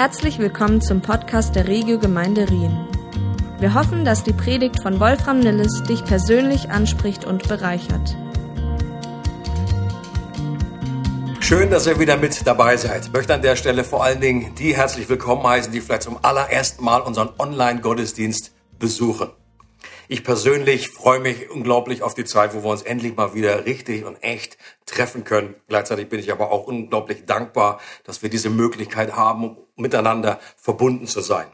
Herzlich willkommen zum Podcast der Regio Gemeinde Rien. Wir hoffen, dass die Predigt von Wolfram Nilles dich persönlich anspricht und bereichert. Schön, dass ihr wieder mit dabei seid. Ich möchte an der Stelle vor allen Dingen die herzlich willkommen heißen, die vielleicht zum allerersten Mal unseren Online-Gottesdienst besuchen. Ich persönlich freue mich unglaublich auf die Zeit, wo wir uns endlich mal wieder richtig und echt treffen können. Gleichzeitig bin ich aber auch unglaublich dankbar, dass wir diese Möglichkeit haben, miteinander verbunden zu sein.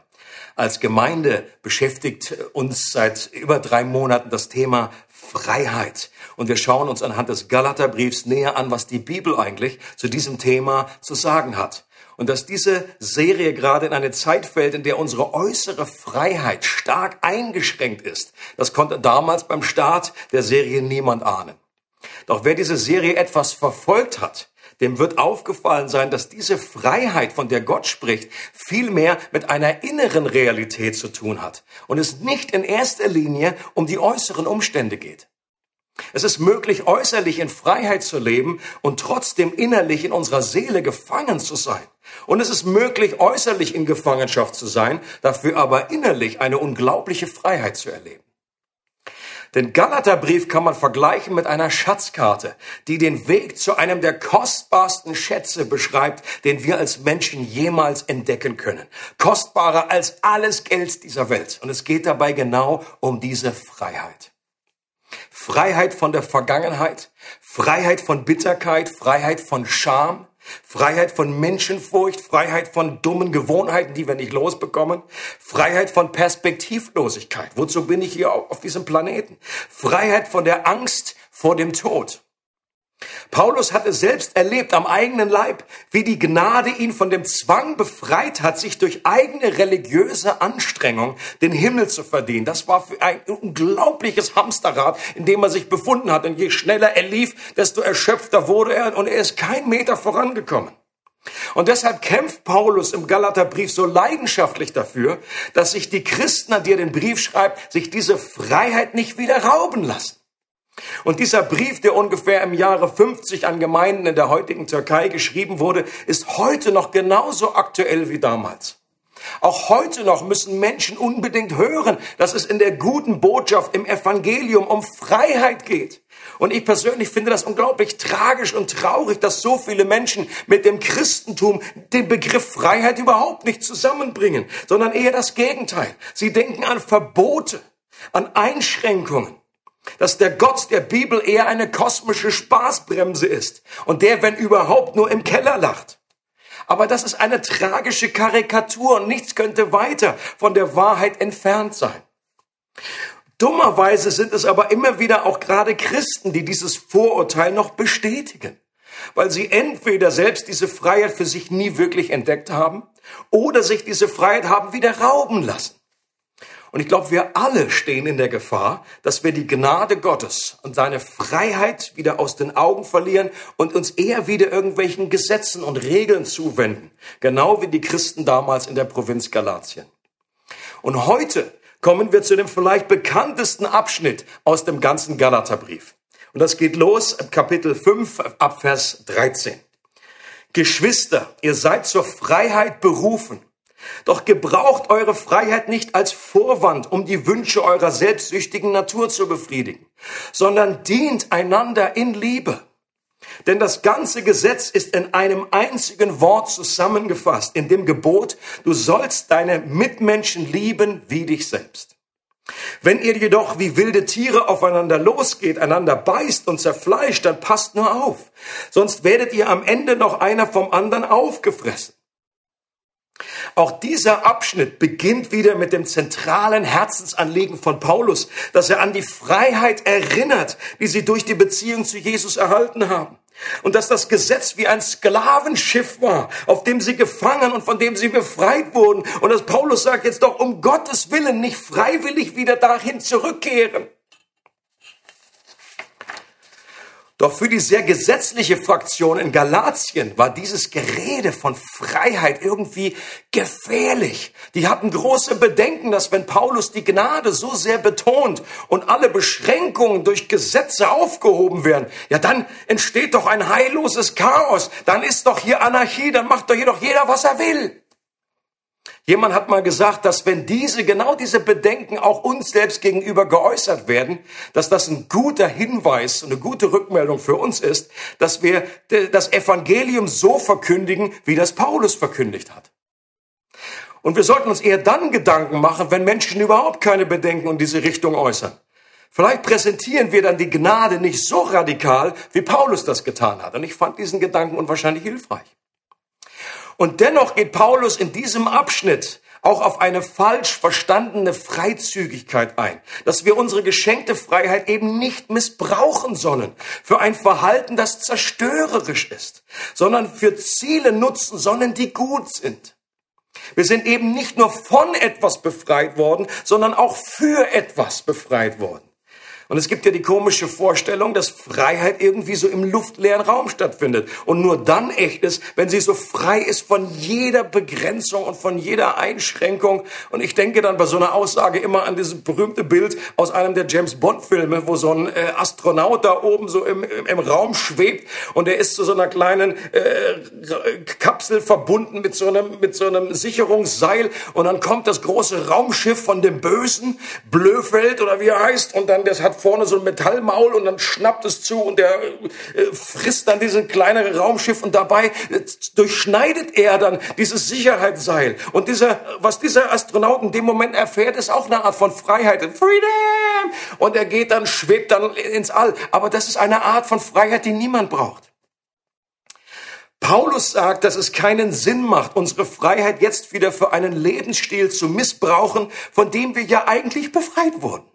Als Gemeinde beschäftigt uns seit über drei Monaten das Thema Freiheit. Und wir schauen uns anhand des Galaterbriefs näher an, was die Bibel eigentlich zu diesem Thema zu sagen hat. Und dass diese Serie gerade in eine Zeit fällt, in der unsere äußere Freiheit stark eingeschränkt ist, das konnte damals beim Start der Serie niemand ahnen. Doch wer diese Serie etwas verfolgt hat, dem wird aufgefallen sein, dass diese Freiheit, von der Gott spricht, viel mehr mit einer inneren Realität zu tun hat und es nicht in erster Linie um die äußeren Umstände geht. Es ist möglich, äußerlich in Freiheit zu leben und trotzdem innerlich in unserer Seele gefangen zu sein. Und es ist möglich, äußerlich in Gefangenschaft zu sein, dafür aber innerlich eine unglaubliche Freiheit zu erleben. Den Galaterbrief kann man vergleichen mit einer Schatzkarte, die den Weg zu einem der kostbarsten Schätze beschreibt, den wir als Menschen jemals entdecken können. Kostbarer als alles Geld dieser Welt. Und es geht dabei genau um diese Freiheit. Freiheit von der Vergangenheit, Freiheit von Bitterkeit, Freiheit von Scham, Freiheit von Menschenfurcht, Freiheit von dummen Gewohnheiten, die wir nicht losbekommen, Freiheit von Perspektivlosigkeit. Wozu bin ich hier auf diesem Planeten? Freiheit von der Angst vor dem Tod. Paulus hat es selbst erlebt am eigenen Leib, wie die Gnade ihn von dem Zwang befreit hat, sich durch eigene religiöse Anstrengung den Himmel zu verdienen. Das war für ein unglaubliches Hamsterrad, in dem er sich befunden hat. Und je schneller er lief, desto erschöpfter wurde er und er ist kein Meter vorangekommen. Und deshalb kämpft Paulus im Galaterbrief so leidenschaftlich dafür, dass sich die Christen, an die er den Brief schreibt, sich diese Freiheit nicht wieder rauben lassen. Und dieser Brief, der ungefähr im Jahre 50 an Gemeinden in der heutigen Türkei geschrieben wurde, ist heute noch genauso aktuell wie damals. Auch heute noch müssen Menschen unbedingt hören, dass es in der guten Botschaft im Evangelium um Freiheit geht. Und ich persönlich finde das unglaublich tragisch und traurig, dass so viele Menschen mit dem Christentum den Begriff Freiheit überhaupt nicht zusammenbringen, sondern eher das Gegenteil. Sie denken an Verbote, an Einschränkungen dass der Gott der Bibel eher eine kosmische Spaßbremse ist und der, wenn überhaupt, nur im Keller lacht. Aber das ist eine tragische Karikatur und nichts könnte weiter von der Wahrheit entfernt sein. Dummerweise sind es aber immer wieder auch gerade Christen, die dieses Vorurteil noch bestätigen, weil sie entweder selbst diese Freiheit für sich nie wirklich entdeckt haben oder sich diese Freiheit haben wieder rauben lassen. Und ich glaube, wir alle stehen in der Gefahr, dass wir die Gnade Gottes und seine Freiheit wieder aus den Augen verlieren und uns eher wieder irgendwelchen Gesetzen und Regeln zuwenden. Genau wie die Christen damals in der Provinz Galatien. Und heute kommen wir zu dem vielleicht bekanntesten Abschnitt aus dem ganzen Galaterbrief. Und das geht los im Kapitel 5 ab Vers 13. Geschwister, ihr seid zur Freiheit berufen. Doch gebraucht eure Freiheit nicht als Vorwand, um die Wünsche eurer selbstsüchtigen Natur zu befriedigen, sondern dient einander in Liebe. Denn das ganze Gesetz ist in einem einzigen Wort zusammengefasst, in dem Gebot, du sollst deine Mitmenschen lieben wie dich selbst. Wenn ihr jedoch wie wilde Tiere aufeinander losgeht, einander beißt und zerfleischt, dann passt nur auf, sonst werdet ihr am Ende noch einer vom anderen aufgefressen. Auch dieser Abschnitt beginnt wieder mit dem zentralen Herzensanliegen von Paulus, dass er an die Freiheit erinnert, die sie durch die Beziehung zu Jesus erhalten haben. Und dass das Gesetz wie ein Sklavenschiff war, auf dem sie gefangen und von dem sie befreit wurden. Und dass Paulus sagt jetzt doch um Gottes Willen nicht freiwillig wieder dahin zurückkehren. Doch für die sehr gesetzliche Fraktion in Galatien war dieses Gerede von Freiheit irgendwie gefährlich. Die hatten große Bedenken, dass wenn Paulus die Gnade so sehr betont und alle Beschränkungen durch Gesetze aufgehoben werden, ja dann entsteht doch ein heilloses Chaos. Dann ist doch hier Anarchie, dann macht doch hier doch jeder, was er will. Jemand hat mal gesagt, dass wenn diese, genau diese Bedenken auch uns selbst gegenüber geäußert werden, dass das ein guter Hinweis, eine gute Rückmeldung für uns ist, dass wir das Evangelium so verkündigen, wie das Paulus verkündigt hat. Und wir sollten uns eher dann Gedanken machen, wenn Menschen überhaupt keine Bedenken in diese Richtung äußern. Vielleicht präsentieren wir dann die Gnade nicht so radikal, wie Paulus das getan hat. Und ich fand diesen Gedanken unwahrscheinlich hilfreich. Und dennoch geht Paulus in diesem Abschnitt auch auf eine falsch verstandene Freizügigkeit ein, dass wir unsere geschenkte Freiheit eben nicht missbrauchen sollen für ein Verhalten, das zerstörerisch ist, sondern für Ziele nutzen sollen, die gut sind. Wir sind eben nicht nur von etwas befreit worden, sondern auch für etwas befreit worden. Und es gibt ja die komische Vorstellung, dass Freiheit irgendwie so im luftleeren Raum stattfindet. Und nur dann echt ist, wenn sie so frei ist von jeder Begrenzung und von jeder Einschränkung. Und ich denke dann bei so einer Aussage immer an dieses berühmte Bild aus einem der James Bond Filme, wo so ein äh, Astronaut da oben so im, im, im, Raum schwebt. Und er ist zu so einer kleinen äh, Kapsel verbunden mit so einem mit so einem Sicherungsseil. Und dann kommt das große Raumschiff von dem Bösen Blöfeld oder wie er heißt. Und dann das hat vorne so ein Metallmaul und dann schnappt es zu und der äh, frisst dann diesen kleinere Raumschiff und dabei äh, durchschneidet er dann dieses Sicherheitsseil. Und dieser, was dieser Astronaut in dem Moment erfährt, ist auch eine Art von Freiheit. Freedom! Und er geht dann, schwebt dann ins All. Aber das ist eine Art von Freiheit, die niemand braucht. Paulus sagt, dass es keinen Sinn macht, unsere Freiheit jetzt wieder für einen Lebensstil zu missbrauchen, von dem wir ja eigentlich befreit wurden.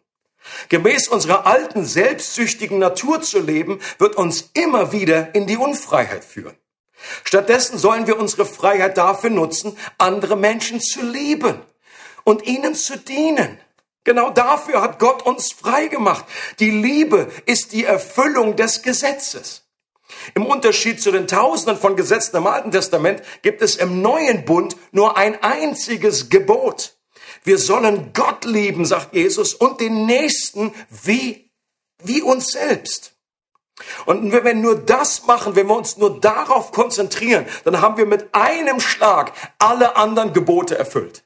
Gemäß unserer alten, selbstsüchtigen Natur zu leben, wird uns immer wieder in die Unfreiheit führen. Stattdessen sollen wir unsere Freiheit dafür nutzen, andere Menschen zu lieben und ihnen zu dienen. Genau dafür hat Gott uns frei gemacht. Die Liebe ist die Erfüllung des Gesetzes. Im Unterschied zu den Tausenden von Gesetzen im Alten Testament gibt es im neuen Bund nur ein einziges Gebot. Wir sollen Gott lieben, sagt Jesus, und den Nächsten wie, wie uns selbst. Und wenn wir nur das machen, wenn wir uns nur darauf konzentrieren, dann haben wir mit einem Schlag alle anderen Gebote erfüllt.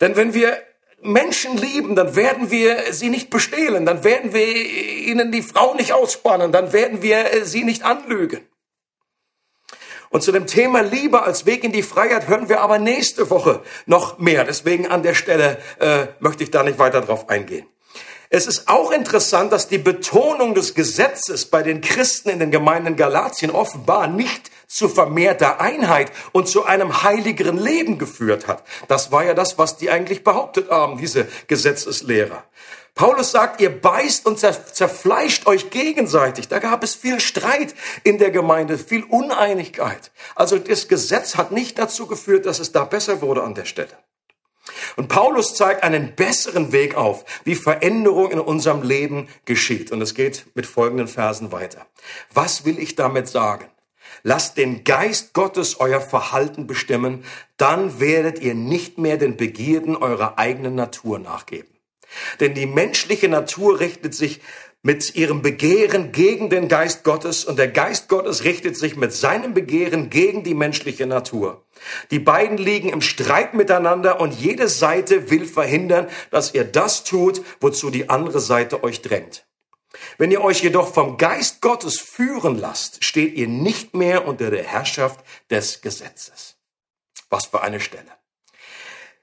Denn wenn wir Menschen lieben, dann werden wir sie nicht bestehlen, dann werden wir ihnen die Frau nicht ausspannen, dann werden wir sie nicht anlügen. Und zu dem Thema Liebe als Weg in die Freiheit hören wir aber nächste Woche noch mehr. Deswegen an der Stelle äh, möchte ich da nicht weiter drauf eingehen. Es ist auch interessant, dass die Betonung des Gesetzes bei den Christen in den Gemeinden Galatien offenbar nicht zu vermehrter Einheit und zu einem heiligeren Leben geführt hat. Das war ja das, was die eigentlich behauptet haben, diese Gesetzeslehrer. Paulus sagt, ihr beißt und zerfleischt euch gegenseitig. Da gab es viel Streit in der Gemeinde, viel Uneinigkeit. Also das Gesetz hat nicht dazu geführt, dass es da besser wurde an der Stelle. Und Paulus zeigt einen besseren Weg auf, wie Veränderung in unserem Leben geschieht. Und es geht mit folgenden Versen weiter. Was will ich damit sagen? Lasst den Geist Gottes euer Verhalten bestimmen, dann werdet ihr nicht mehr den Begierden eurer eigenen Natur nachgeben. Denn die menschliche Natur richtet sich mit ihrem Begehren gegen den Geist Gottes und der Geist Gottes richtet sich mit seinem Begehren gegen die menschliche Natur. Die beiden liegen im Streit miteinander und jede Seite will verhindern, dass ihr das tut, wozu die andere Seite euch drängt. Wenn ihr euch jedoch vom Geist Gottes führen lasst, steht ihr nicht mehr unter der Herrschaft des Gesetzes. Was für eine Stelle.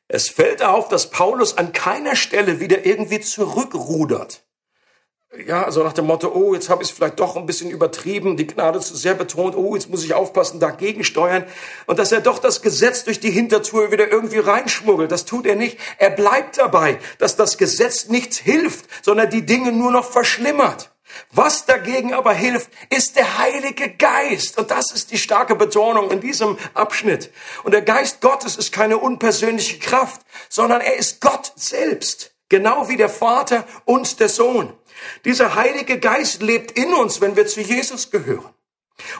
Es fällt auf, dass Paulus an keiner Stelle wieder irgendwie zurückrudert. Ja, so nach dem Motto, oh, jetzt habe ich es vielleicht doch ein bisschen übertrieben, die Gnade zu sehr betont, oh, jetzt muss ich aufpassen, dagegen steuern. Und dass er doch das Gesetz durch die Hintertür wieder irgendwie reinschmuggelt, das tut er nicht. Er bleibt dabei, dass das Gesetz nichts hilft, sondern die Dinge nur noch verschlimmert. Was dagegen aber hilft, ist der Heilige Geist. Und das ist die starke Betonung in diesem Abschnitt. Und der Geist Gottes ist keine unpersönliche Kraft, sondern er ist Gott selbst. Genau wie der Vater und der Sohn. Dieser Heilige Geist lebt in uns, wenn wir zu Jesus gehören.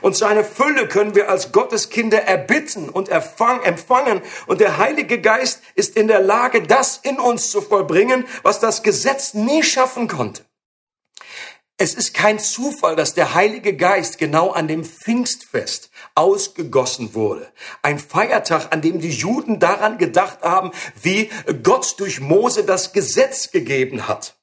Und seine Fülle können wir als Gotteskinder erbitten und empfangen. Und der Heilige Geist ist in der Lage, das in uns zu vollbringen, was das Gesetz nie schaffen konnte. Es ist kein Zufall, dass der Heilige Geist genau an dem Pfingstfest ausgegossen wurde. Ein Feiertag, an dem die Juden daran gedacht haben, wie Gott durch Mose das Gesetz gegeben hat.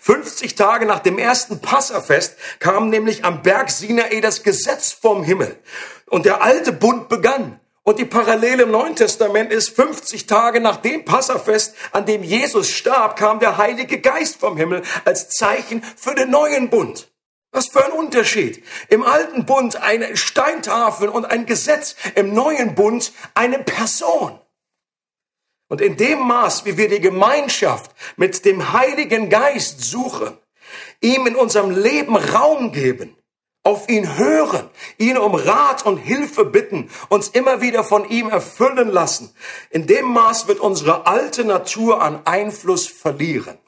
50 Tage nach dem ersten Passafest kam nämlich am Berg Sinai das Gesetz vom Himmel. Und der alte Bund begann. Und die Parallele im Neuen Testament ist 50 Tage nach dem Passafest, an dem Jesus starb, kam der Heilige Geist vom Himmel als Zeichen für den neuen Bund. Was für ein Unterschied. Im alten Bund eine Steintafel und ein Gesetz, im neuen Bund eine Person. Und in dem Maß, wie wir die Gemeinschaft mit dem Heiligen Geist suchen, ihm in unserem Leben Raum geben, auf ihn hören, ihn um Rat und Hilfe bitten, uns immer wieder von ihm erfüllen lassen. In dem Maß wird unsere alte Natur an Einfluss verlieren.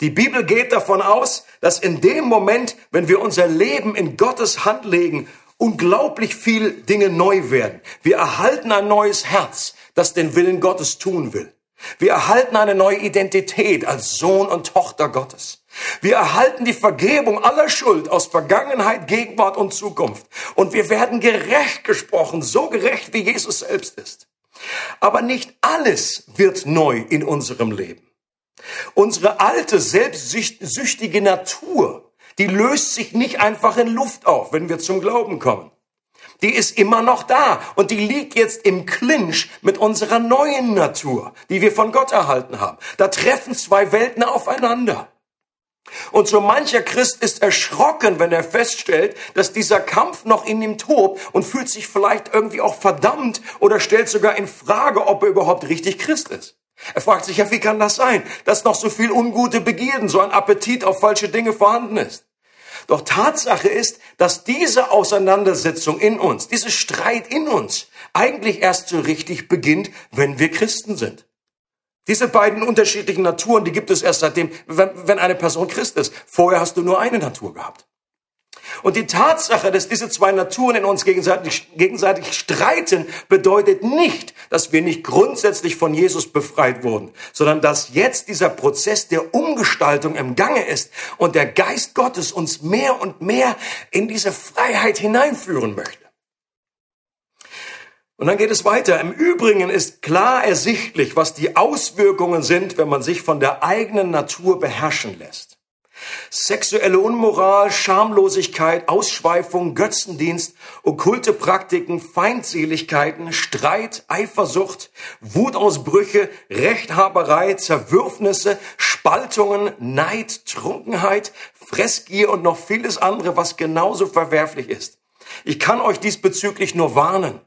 Die Bibel geht davon aus, dass in dem Moment, wenn wir unser Leben in Gottes Hand legen, unglaublich viel Dinge neu werden. Wir erhalten ein neues Herz, das den Willen Gottes tun will. Wir erhalten eine neue Identität als Sohn und Tochter Gottes. Wir erhalten die Vergebung aller Schuld aus Vergangenheit, Gegenwart und Zukunft. Und wir werden gerecht gesprochen, so gerecht wie Jesus selbst ist. Aber nicht alles wird neu in unserem Leben. Unsere alte, selbstsüchtige Natur, die löst sich nicht einfach in Luft auf, wenn wir zum Glauben kommen. Die ist immer noch da und die liegt jetzt im Clinch mit unserer neuen Natur, die wir von Gott erhalten haben. Da treffen zwei Welten aufeinander. Und so mancher Christ ist erschrocken, wenn er feststellt, dass dieser Kampf noch in ihm tobt und fühlt sich vielleicht irgendwie auch verdammt oder stellt sogar in Frage, ob er überhaupt richtig Christ ist. Er fragt sich ja, wie kann das sein, dass noch so viel ungute Begierden, so ein Appetit auf falsche Dinge vorhanden ist. Doch Tatsache ist, dass diese Auseinandersetzung in uns, diese Streit in uns eigentlich erst so richtig beginnt, wenn wir Christen sind. Diese beiden unterschiedlichen Naturen, die gibt es erst seitdem, wenn eine Person Christ ist. Vorher hast du nur eine Natur gehabt. Und die Tatsache, dass diese zwei Naturen in uns gegenseitig, gegenseitig streiten, bedeutet nicht, dass wir nicht grundsätzlich von Jesus befreit wurden, sondern dass jetzt dieser Prozess der Umgestaltung im Gange ist und der Geist Gottes uns mehr und mehr in diese Freiheit hineinführen möchte. Und dann geht es weiter. Im Übrigen ist klar ersichtlich, was die Auswirkungen sind, wenn man sich von der eigenen Natur beherrschen lässt. Sexuelle Unmoral, Schamlosigkeit, Ausschweifung, Götzendienst, okkulte Praktiken, Feindseligkeiten, Streit, Eifersucht, Wutausbrüche, Rechthaberei, Zerwürfnisse, Spaltungen, Neid, Trunkenheit, Fressgier und noch vieles andere, was genauso verwerflich ist. Ich kann euch diesbezüglich nur warnen.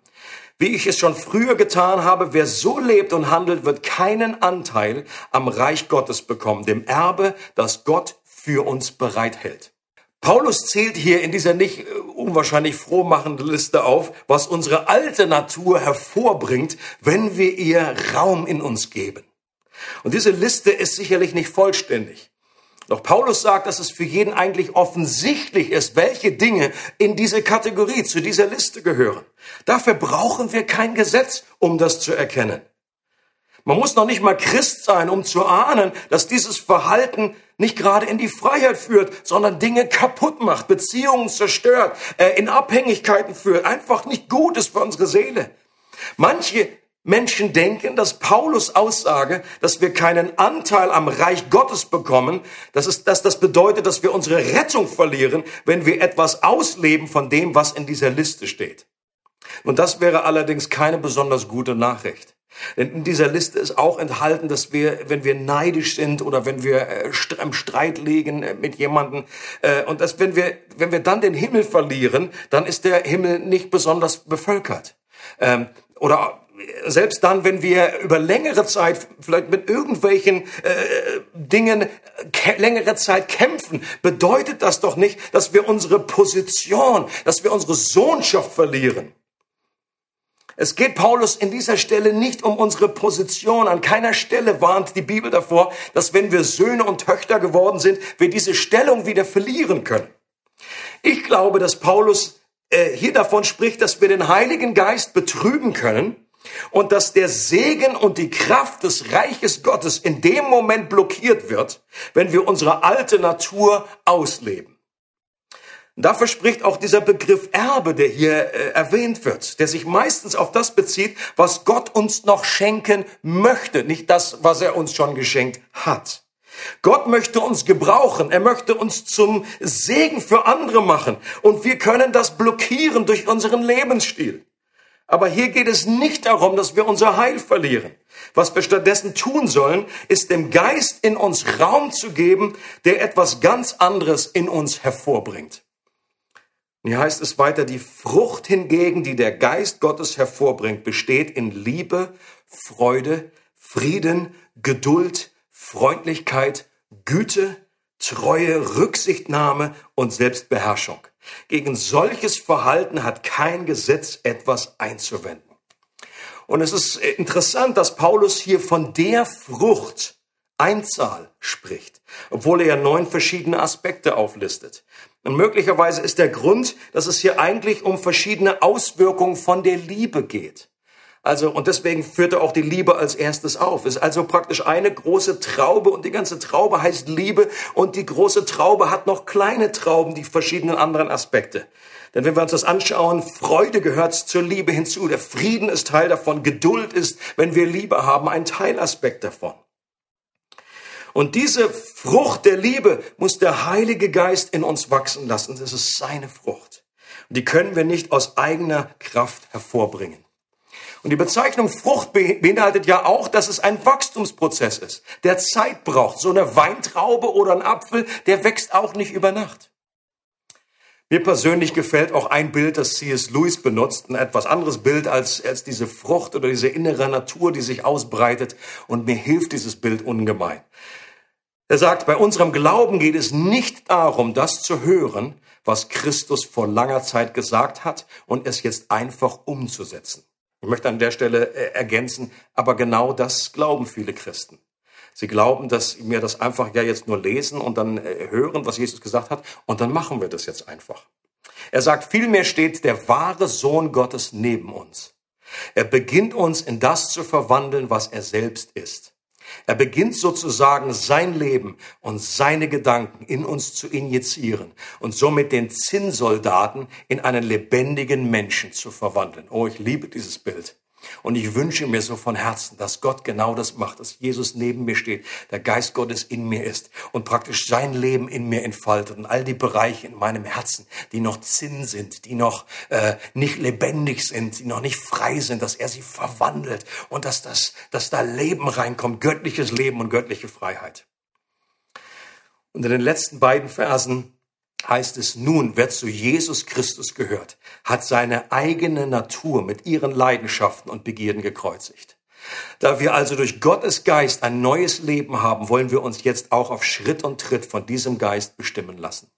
Wie ich es schon früher getan habe, wer so lebt und handelt, wird keinen Anteil am Reich Gottes bekommen, dem Erbe, das Gott für uns bereithält. Paulus zählt hier in dieser nicht äh, unwahrscheinlich frohmachenden Liste auf, was unsere alte Natur hervorbringt, wenn wir ihr Raum in uns geben. Und diese Liste ist sicherlich nicht vollständig. Doch Paulus sagt, dass es für jeden eigentlich offensichtlich ist, welche Dinge in diese Kategorie, zu dieser Liste gehören. Dafür brauchen wir kein Gesetz, um das zu erkennen. Man muss noch nicht mal Christ sein, um zu ahnen, dass dieses Verhalten nicht gerade in die Freiheit führt, sondern Dinge kaputt macht, Beziehungen zerstört, äh, in Abhängigkeiten führt, einfach nicht gut ist für unsere Seele. Manche Menschen denken, dass Paulus Aussage, dass wir keinen Anteil am Reich Gottes bekommen, dass, es, dass das bedeutet, dass wir unsere Rettung verlieren, wenn wir etwas ausleben von dem, was in dieser Liste steht. Und das wäre allerdings keine besonders gute Nachricht. Denn in dieser Liste ist auch enthalten, dass wir, wenn wir neidisch sind oder wenn wir äh, im Streit liegen äh, mit jemandem, äh, und dass wenn wir, wenn wir dann den Himmel verlieren, dann ist der Himmel nicht besonders bevölkert. Ähm, oder selbst dann, wenn wir über längere Zeit vielleicht mit irgendwelchen äh, Dingen längere Zeit kämpfen, bedeutet das doch nicht, dass wir unsere Position, dass wir unsere Sohnschaft verlieren. Es geht Paulus in dieser Stelle nicht um unsere Position. An keiner Stelle warnt die Bibel davor, dass wenn wir Söhne und Töchter geworden sind, wir diese Stellung wieder verlieren können. Ich glaube, dass Paulus äh, hier davon spricht, dass wir den Heiligen Geist betrüben können, und dass der Segen und die Kraft des Reiches Gottes in dem Moment blockiert wird, wenn wir unsere alte Natur ausleben. Dafür spricht auch dieser Begriff Erbe, der hier äh, erwähnt wird, der sich meistens auf das bezieht, was Gott uns noch schenken möchte, nicht das, was er uns schon geschenkt hat. Gott möchte uns gebrauchen, er möchte uns zum Segen für andere machen und wir können das blockieren durch unseren Lebensstil. Aber hier geht es nicht darum, dass wir unser Heil verlieren. Was wir stattdessen tun sollen, ist dem Geist in uns Raum zu geben, der etwas ganz anderes in uns hervorbringt. Hier heißt es weiter, die Frucht hingegen, die der Geist Gottes hervorbringt, besteht in Liebe, Freude, Frieden, Geduld, Freundlichkeit, Güte, Treue, Rücksichtnahme und Selbstbeherrschung. Gegen solches Verhalten hat kein Gesetz etwas einzuwenden. Und es ist interessant, dass Paulus hier von der Frucht Einzahl spricht, obwohl er ja neun verschiedene Aspekte auflistet. Und möglicherweise ist der Grund, dass es hier eigentlich um verschiedene Auswirkungen von der Liebe geht. Also, und deswegen führt er auch die Liebe als erstes auf. Ist also praktisch eine große Traube und die ganze Traube heißt Liebe und die große Traube hat noch kleine Trauben, die verschiedenen anderen Aspekte. Denn wenn wir uns das anschauen, Freude gehört zur Liebe hinzu. Der Frieden ist Teil davon. Geduld ist, wenn wir Liebe haben, ein Teilaspekt davon. Und diese Frucht der Liebe muss der Heilige Geist in uns wachsen lassen. Das ist seine Frucht. Und die können wir nicht aus eigener Kraft hervorbringen. Und die Bezeichnung Frucht beinhaltet ja auch, dass es ein Wachstumsprozess ist, der Zeit braucht. So eine Weintraube oder ein Apfel, der wächst auch nicht über Nacht. Mir persönlich gefällt auch ein Bild, das C.S. Lewis benutzt, ein etwas anderes Bild als, als diese Frucht oder diese innere Natur, die sich ausbreitet. Und mir hilft dieses Bild ungemein. Er sagt, bei unserem Glauben geht es nicht darum, das zu hören, was Christus vor langer Zeit gesagt hat und es jetzt einfach umzusetzen. Ich möchte an der Stelle äh, ergänzen, aber genau das glauben viele Christen. Sie glauben, dass wir das einfach ja jetzt nur lesen und dann äh, hören, was Jesus gesagt hat, und dann machen wir das jetzt einfach. Er sagt, vielmehr steht der wahre Sohn Gottes neben uns. Er beginnt uns in das zu verwandeln, was er selbst ist. Er beginnt sozusagen sein Leben und seine Gedanken in uns zu injizieren und somit den Zinnsoldaten in einen lebendigen Menschen zu verwandeln. Oh, ich liebe dieses Bild. Und ich wünsche mir so von Herzen, dass Gott genau das macht, dass Jesus neben mir steht, der Geist Gottes in mir ist und praktisch sein Leben in mir entfaltet und all die Bereiche in meinem Herzen, die noch Zinn sind, die noch äh, nicht lebendig sind, die noch nicht frei sind, dass er sie verwandelt und dass, das, dass da Leben reinkommt, göttliches Leben und göttliche Freiheit. Und in den letzten beiden Versen heißt es nun, wer zu Jesus Christus gehört, hat seine eigene Natur mit ihren Leidenschaften und Begierden gekreuzigt. Da wir also durch Gottes Geist ein neues Leben haben, wollen wir uns jetzt auch auf Schritt und Tritt von diesem Geist bestimmen lassen.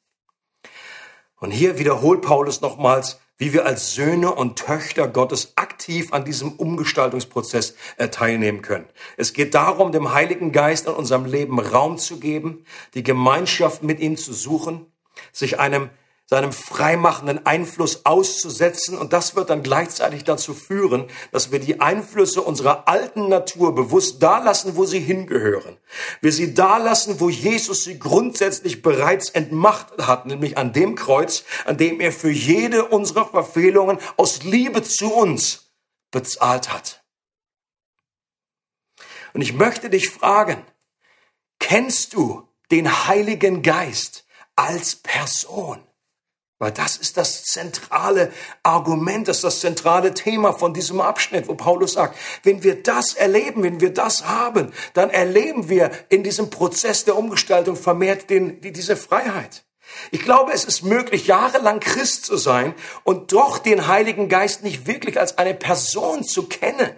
Und hier wiederholt Paulus nochmals, wie wir als Söhne und Töchter Gottes aktiv an diesem Umgestaltungsprozess äh, teilnehmen können. Es geht darum, dem Heiligen Geist in unserem Leben Raum zu geben, die Gemeinschaft mit ihm zu suchen sich einem seinem freimachenden Einfluss auszusetzen. Und das wird dann gleichzeitig dazu führen, dass wir die Einflüsse unserer alten Natur bewusst da lassen, wo sie hingehören. Wir sie da lassen, wo Jesus sie grundsätzlich bereits entmacht hat, nämlich an dem Kreuz, an dem er für jede unserer Verfehlungen aus Liebe zu uns bezahlt hat. Und ich möchte dich fragen, kennst du den Heiligen Geist? Als Person. Weil das ist das zentrale Argument, das ist das zentrale Thema von diesem Abschnitt, wo Paulus sagt, wenn wir das erleben, wenn wir das haben, dann erleben wir in diesem Prozess der Umgestaltung vermehrt den, die, diese Freiheit. Ich glaube, es ist möglich, jahrelang Christ zu sein und doch den Heiligen Geist nicht wirklich als eine Person zu kennen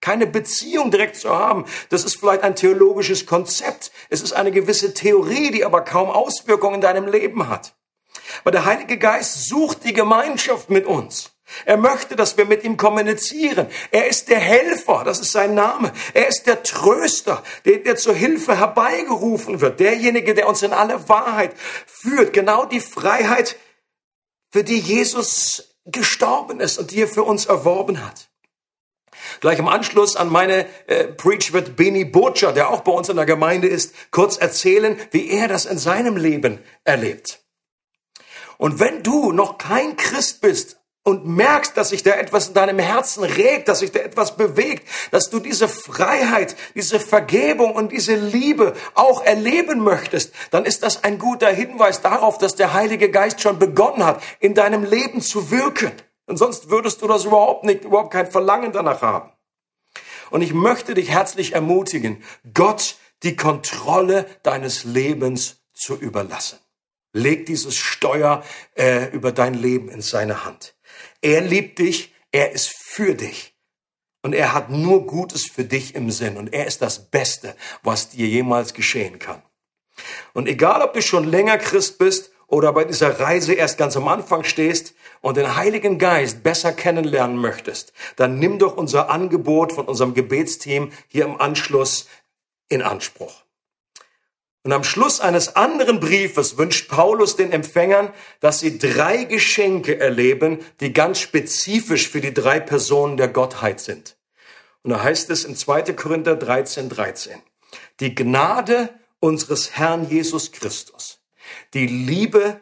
keine Beziehung direkt zu haben. Das ist vielleicht ein theologisches Konzept. Es ist eine gewisse Theorie, die aber kaum Auswirkungen in deinem Leben hat. Aber der Heilige Geist sucht die Gemeinschaft mit uns. Er möchte, dass wir mit ihm kommunizieren. Er ist der Helfer, das ist sein Name. Er ist der Tröster, der, der zur Hilfe herbeigerufen wird. Derjenige, der uns in alle Wahrheit führt. Genau die Freiheit, für die Jesus gestorben ist und die er für uns erworben hat. Gleich im Anschluss an meine äh, Preach wird Beni Butcher, der auch bei uns in der Gemeinde ist, kurz erzählen, wie er das in seinem Leben erlebt. Und wenn du noch kein Christ bist, und merkst, dass sich da etwas in deinem Herzen regt, dass sich da etwas bewegt, dass du diese Freiheit, diese Vergebung und diese Liebe auch erleben möchtest, dann ist das ein guter Hinweis darauf, dass der Heilige Geist schon begonnen hat, in deinem Leben zu wirken. Und sonst würdest du das überhaupt nicht, überhaupt kein Verlangen danach haben. Und ich möchte dich herzlich ermutigen, Gott die Kontrolle deines Lebens zu überlassen. Leg dieses Steuer äh, über dein Leben in seine Hand. Er liebt dich, er ist für dich. Und er hat nur Gutes für dich im Sinn. Und er ist das Beste, was dir jemals geschehen kann. Und egal, ob du schon länger Christ bist oder bei dieser Reise erst ganz am Anfang stehst und den Heiligen Geist besser kennenlernen möchtest, dann nimm doch unser Angebot von unserem Gebetsteam hier im Anschluss in Anspruch. Und am Schluss eines anderen Briefes wünscht Paulus den Empfängern, dass sie drei Geschenke erleben, die ganz spezifisch für die drei Personen der Gottheit sind. Und da heißt es in 2. Korinther 13, 13, die Gnade unseres Herrn Jesus Christus, die Liebe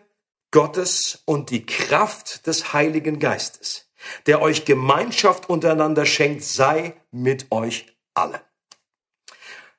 Gottes und die Kraft des Heiligen Geistes, der euch Gemeinschaft untereinander schenkt, sei mit euch allen.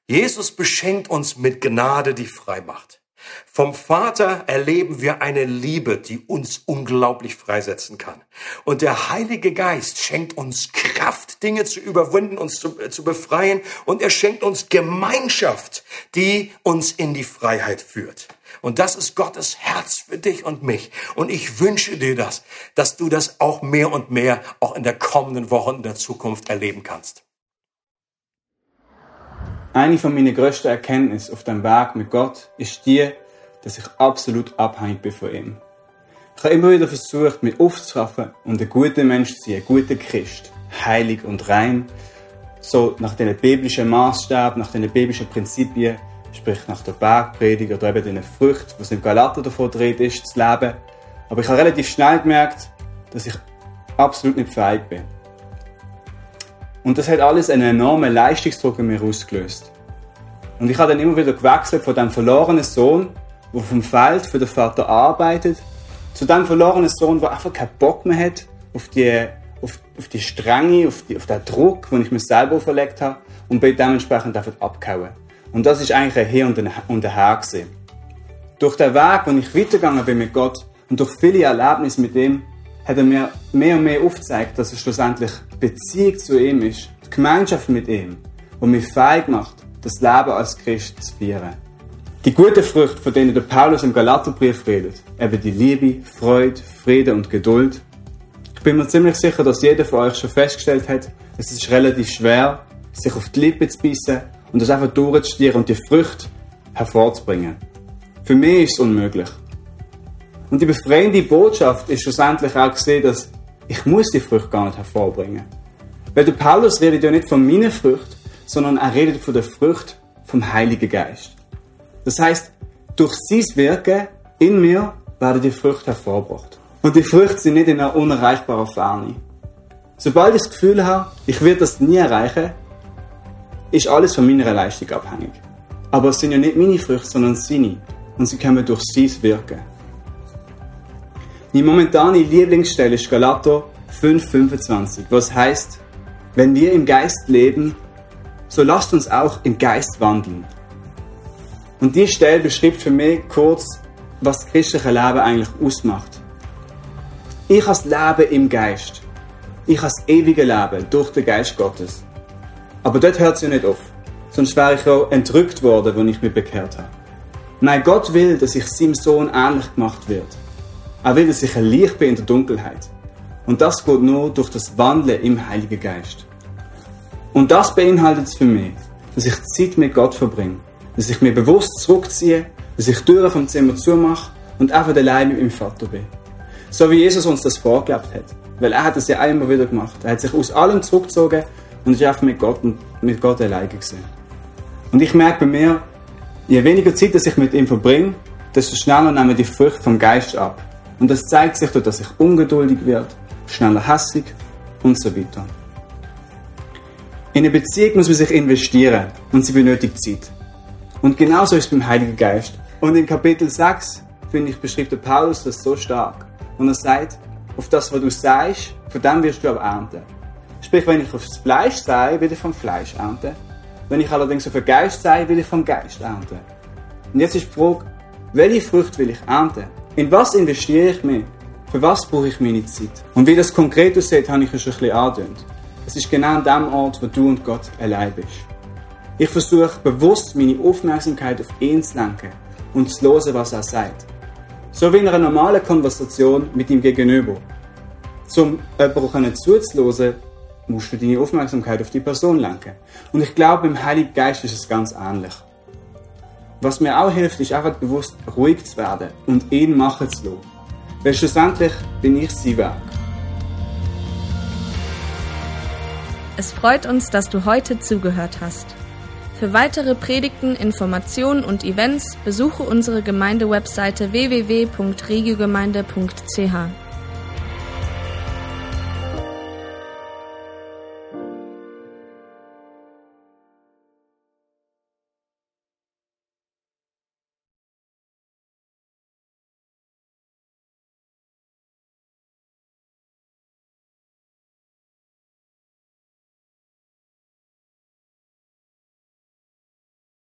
Jesus beschenkt uns mit Gnade, die frei macht. Vom Vater erleben wir eine Liebe, die uns unglaublich freisetzen kann. Und der Heilige Geist schenkt uns Kraft, Dinge zu überwinden, uns zu, äh, zu befreien. Und er schenkt uns Gemeinschaft, die uns in die Freiheit führt. Und das ist Gottes Herz für dich und mich. Und ich wünsche dir das, dass du das auch mehr und mehr auch in der kommenden Woche in der Zukunft erleben kannst. Eine von meinen grössten Erkenntnissen auf dem Weg mit Gott ist die, dass ich absolut abhängig bin von ihm. Ich habe immer wieder versucht, mich aufzuraffen und ein guter Mensch zu sein, ein guter Christ, heilig und rein, so nach den biblischen Maßstäben, nach den biblischen Prinzipien, sprich nach der Bergpredigt oder eben den Früchten, was im Galater davon dreht ist, zu leben. Aber ich habe relativ schnell gemerkt, dass ich absolut nicht fähig bin. Und das hat alles einen enormen Leistungsdruck in mir ausgelöst. Und ich habe dann immer wieder gewechselt von dem verlorenen Sohn, der vom Feld für den Vater arbeitet, zu dem verlorenen Sohn, der einfach keinen Bock mehr hat auf die, auf, auf die Strenge, auf, die, auf den Druck, den ich mir selber verlegt habe und bin dementsprechend einfach abgehauen. Und das ist eigentlich ein Hier und ein Her gewesen. Durch den Weg, den ich weitergegangen bin mit Gott und durch viele Erlebnisse mit ihm, hat er mir mehr und mehr aufgezeigt, dass es schlussendlich Beziehung zu ihm ist, die Gemeinschaft mit ihm, die mich fähig macht, das Leben als Christ zu feiern. Die guten Früchte, von denen der Paulus im Galaterbrief redet, eben die Liebe, Freude, Friede und Geduld. Ich bin mir ziemlich sicher, dass jeder von euch schon festgestellt hat, es ist relativ schwer, sich auf die Lippe zu beißen und das einfach durchzustieren und die Früchte hervorzubringen. Für mich ist es unmöglich. Und die befreiende Botschaft ist schlussendlich auch gesehen, dass ich muss die Frucht gar nicht hervorbringen. Weil der Paulus redet ja nicht von meiner Frucht, sondern er redet von der Frucht vom Heiligen Geist. Das heißt, durch sein Wirken in mir werden die Früchte hervorgebracht. Und die Früchte sind nicht in einer unerreichbaren Ferne. Sobald ich das Gefühl habe, ich werde das nie erreichen, ist alles von meiner Leistung abhängig. Aber es sind ja nicht meine Früchte, sondern seine. Und sie kommen durch sein Wirken. Die momentane Lieblingsstelle ist Galater 5,25, was heißt, wenn wir im Geist leben, so lasst uns auch im Geist wandeln. Und die Stelle beschreibt für mich kurz, was das christliche Leben eigentlich ausmacht. Ich habe das Leben im Geist. Ich habe das ewige Leben durch den Geist Gottes. Aber dort hört es ja nicht auf. Sonst wäre ich auch entrückt worden, wenn ich mich bekehrt habe. Nein, Gott will, dass ich seinem Sohn ähnlich gemacht werde. Er will, dass ich ein Licht bin in der Dunkelheit. Und das geht nur durch das Wandeln im Heiligen Geist. Und das beinhaltet es für mich, dass ich Zeit mit Gott verbringe, dass ich mir bewusst zurückziehe, dass ich Türen vom Zimmer zumache und einfach allein mit meinem Vater bin. So wie Jesus uns das vorgelebt hat. Weil er hat es ja immer wieder gemacht. Er hat sich aus allem zurückgezogen und ist einfach mit Gott, mit Gott alleine gesehen. Und ich merke bei mir, je weniger Zeit dass ich mit ihm verbringe, desto schneller nehmen die Früchte vom Geist ab. Und das zeigt sich dadurch, dass ich ungeduldig werde, schneller hässig und so weiter. In eine Beziehung muss man sich investieren und sie benötigt Zeit. Und genauso ist es beim Heiligen Geist. Und in Kapitel 6, finde ich, beschreibt der Paulus das so stark. Und er sagt, auf das, was du sagst, von dem wirst du auch ernten. Sprich, wenn ich aufs Fleisch sei, will ich vom Fleisch ernten. Wenn ich allerdings auf den Geist sei, will ich vom Geist ernten. Und jetzt ist die Frage, welche Früchte will ich ernten? In was investiere ich mehr? Für was brauche ich meine Zeit? Und wie das konkret aussieht, habe ich schon ein bisschen angedeutet. Es ist genau an dem Ort, wo du und Gott allein bist. Ich versuche bewusst meine Aufmerksamkeit auf ihn zu lenken und zu hören, was er sagt. So wie in einer normalen Konversation mit ihm gegenüber. Um jemandem zuzuhören, musst du deine Aufmerksamkeit auf die Person lenken. Und ich glaube, im Heiligen Geist ist es ganz ähnlich. Was mir auch hilft, ist einfach bewusst ruhig zu werden und ihn machen zu lassen. Weil schlussendlich bin ich sein Werk. Es freut uns, dass du heute zugehört hast. Für weitere Predigten, Informationen und Events besuche unsere Gemeindewebseite www.regiogemeinde.ch.